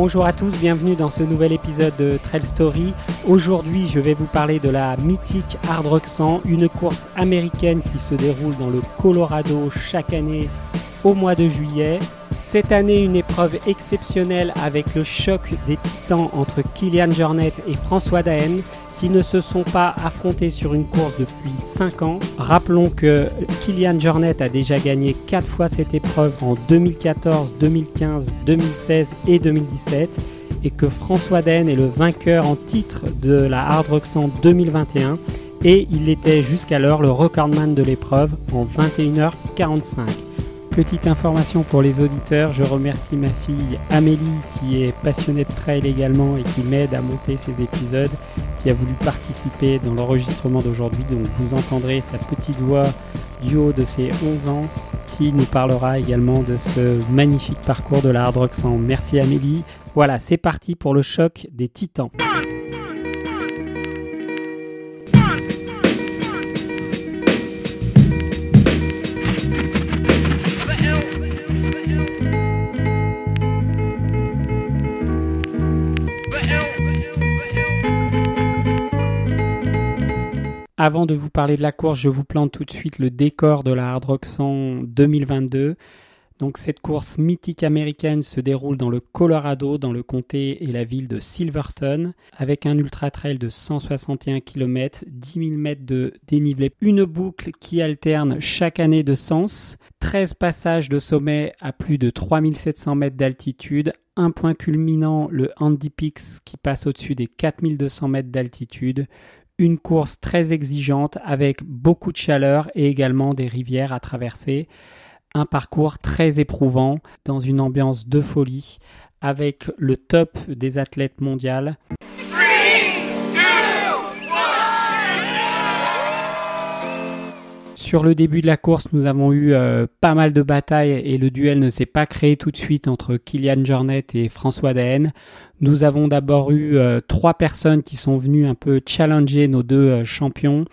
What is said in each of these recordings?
Bonjour à tous, bienvenue dans ce nouvel épisode de Trail Story. Aujourd'hui, je vais vous parler de la mythique Hard Rock 100, une course américaine qui se déroule dans le Colorado chaque année au mois de juillet. Cette année, une épreuve exceptionnelle avec le choc des titans entre Kylian Jornet et François Daen qui ne se sont pas affrontés sur une course depuis 5 ans. Rappelons que Kylian Jornet a déjà gagné 4 fois cette épreuve en 2014, 2015, 2016 et 2017 et que François Daen est le vainqueur en titre de la Hard Rock 100 2021 et il était jusqu'alors le recordman de l'épreuve en 21h45. Petite information pour les auditeurs, je remercie ma fille Amélie qui est passionnée de trail également et qui m'aide à monter ces épisodes, qui a voulu participer dans l'enregistrement d'aujourd'hui. Donc vous entendrez sa petite voix du haut de ses 11 ans qui nous parlera également de ce magnifique parcours de la Hard Rock 100. Merci Amélie. Voilà, c'est parti pour le choc des titans. Avant de vous parler de la course, je vous plante tout de suite le décor de la Hard Rock 100 2022. Donc cette course mythique américaine se déroule dans le Colorado, dans le comté et la ville de Silverton, avec un ultra trail de 161 km, 10 000 mètres de dénivelé, une boucle qui alterne chaque année de sens, 13 passages de sommet à plus de 3700 mètres d'altitude, un point culminant, le Andy Peaks qui passe au-dessus des 4200 mètres d'altitude, une course très exigeante avec beaucoup de chaleur et également des rivières à traverser. Un parcours très éprouvant dans une ambiance de folie avec le top des athlètes mondiales. Sur le début de la course, nous avons eu euh, pas mal de batailles et le duel ne s'est pas créé tout de suite entre Kylian Jornet et François Daen. Nous avons d'abord eu euh, trois personnes qui sont venues un peu challenger nos deux euh, champions.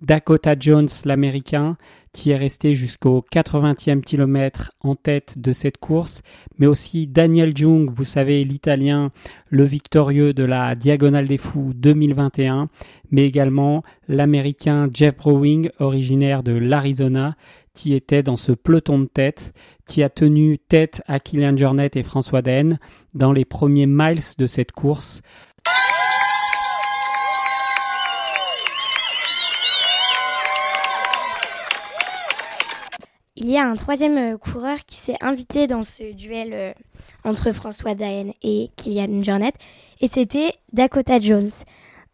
Dakota Jones, l'américain, qui est resté jusqu'au 80e kilomètre en tête de cette course, mais aussi Daniel Jung, vous savez, l'italien, le victorieux de la Diagonale des Fous 2021, mais également l'américain Jeff Browing, originaire de l'Arizona, qui était dans ce peloton de tête, qui a tenu tête à Kylian Jornet et François Den dans les premiers miles de cette course. Il y a un troisième euh, coureur qui s'est invité dans ce duel euh, entre François Daen et Kylian Jornet, et c'était Dakota Jones.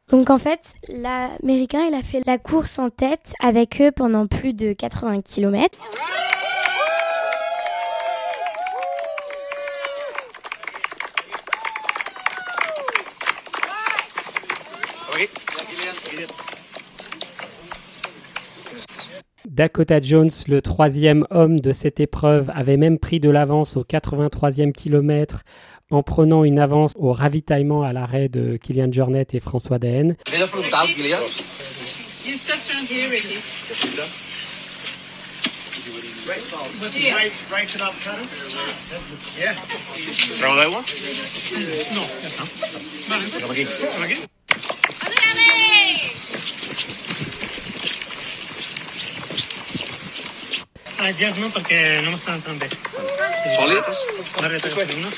Donc en fait, l'Américain, il a fait la course en tête avec eux pendant plus de 80 km. Dakota Jones, le troisième homme de cette épreuve, avait même pris de l'avance au 83e kilomètre en prenant une avance au ravitaillement à l'arrêt de Kylian Jornet et François Daen. Jazz no, perquè no m'estan entrant bé. Sòlides? Barreta que una.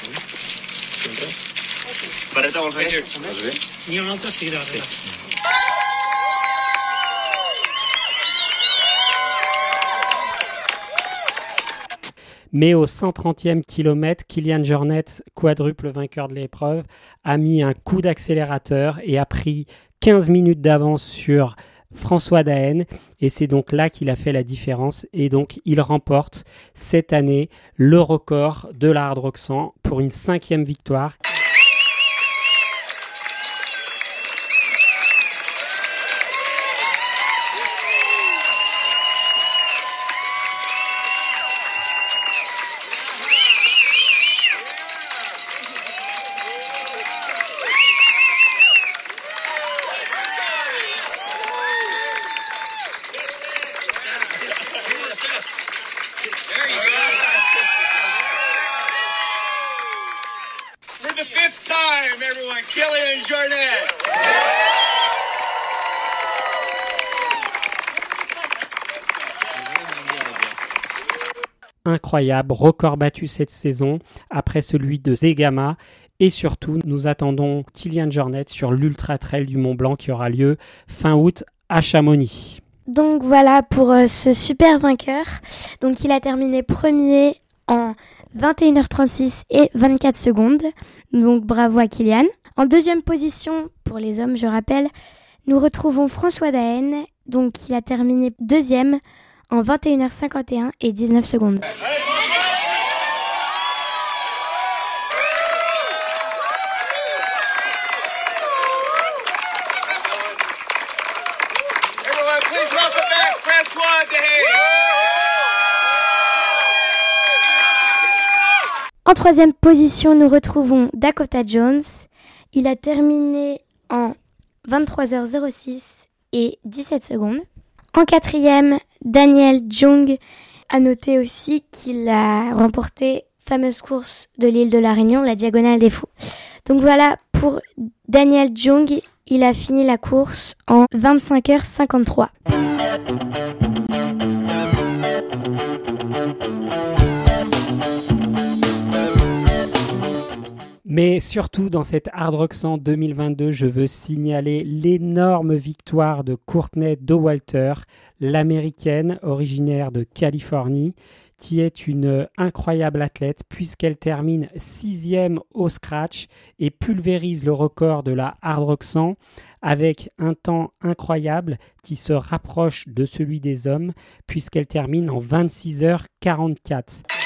Barreta vols fer? Vols bé? I una altra sí, de barreta. Mais au 130e kilomètre, Kylian Jornet, quadruple vainqueur de l'épreuve, a mis un coup d'accélérateur et a pris 15 minutes d'avance sur François Daen et c'est donc là qu'il a fait la différence et donc il remporte cette année le record de la Hard Rock 100 pour une cinquième victoire. For the fifth time, everyone, Killian Jornet. Incroyable, record battu cette saison après celui de Zegama. Et surtout, nous attendons Kylian Jornet sur l'Ultra Trail du Mont Blanc qui aura lieu fin août à Chamonix. Donc voilà pour euh, ce super vainqueur. Donc il a terminé premier en 21h36 et 24 secondes. Donc bravo à Kylian. En deuxième position pour les hommes, je rappelle, nous retrouvons François Daen. Donc il a terminé deuxième en 21h51 et 19 secondes. En troisième position, nous retrouvons Dakota Jones. Il a terminé en 23h06 et 17 secondes. En quatrième, Daniel Jung a noté aussi qu'il a remporté fameuse course de l'île de la Réunion, la Diagonale des Fous. Donc voilà, pour Daniel Jung, il a fini la course en 25h53. Mais surtout dans cette Hard Rock 100 2022, je veux signaler l'énorme victoire de Courtney Dowalter, l'américaine originaire de Californie, qui est une incroyable athlète puisqu'elle termine sixième au scratch et pulvérise le record de la Hard Rock 100 avec un temps incroyable qui se rapproche de celui des hommes puisqu'elle termine en 26h44.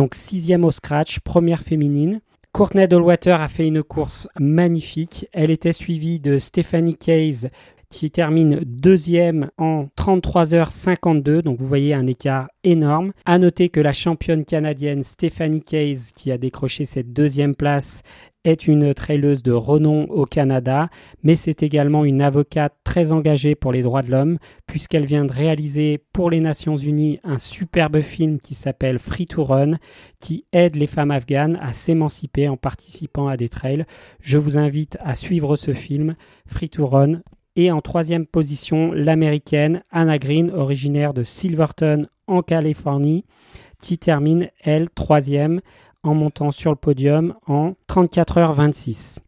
Donc sixième au scratch, première féminine. Courtney Dollwater a fait une course magnifique. Elle était suivie de Stephanie Case qui termine deuxième en 33h52. Donc vous voyez un écart énorme. À noter que la championne canadienne Stephanie Case qui a décroché cette deuxième place est une traileuse de renom au Canada, mais c'est également une avocate très engagée pour les droits de l'homme, puisqu'elle vient de réaliser pour les Nations Unies un superbe film qui s'appelle Free to Run, qui aide les femmes afghanes à s'émanciper en participant à des trails. Je vous invite à suivre ce film, Free to Run. Et en troisième position, l'américaine Anna Green, originaire de Silverton en Californie, qui termine, elle, troisième en montant sur le podium en 34h26.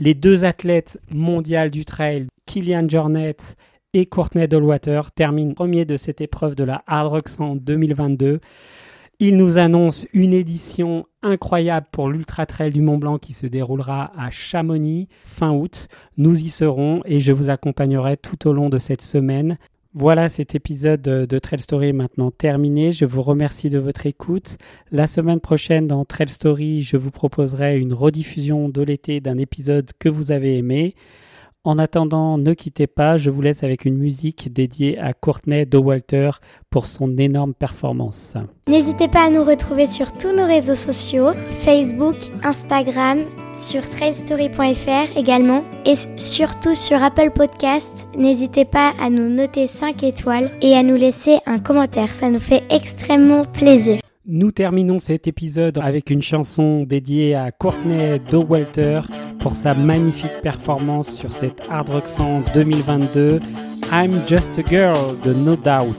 Les deux athlètes mondiales du trail, Kylian Jornet Courtney Dollwater terminent premier de cette épreuve de la Hard Rock 100 2022. Il nous annonce une édition incroyable pour l'Ultra Trail du Mont Blanc qui se déroulera à Chamonix fin août. Nous y serons et je vous accompagnerai tout au long de cette semaine. Voilà, cet épisode de Trail Story maintenant terminé. Je vous remercie de votre écoute. La semaine prochaine, dans Trail Story, je vous proposerai une rediffusion de l'été d'un épisode que vous avez aimé. En attendant, ne quittez pas, je vous laisse avec une musique dédiée à Courtney Dowalter pour son énorme performance. N'hésitez pas à nous retrouver sur tous nos réseaux sociaux, Facebook, Instagram, sur trailstory.fr également et surtout sur Apple Podcast. N'hésitez pas à nous noter 5 étoiles et à nous laisser un commentaire, ça nous fait extrêmement plaisir. Nous terminons cet épisode avec une chanson dédiée à Courtney Dowalter pour sa magnifique performance sur cette Hard Rock 2022. I'm Just a Girl de No Doubt.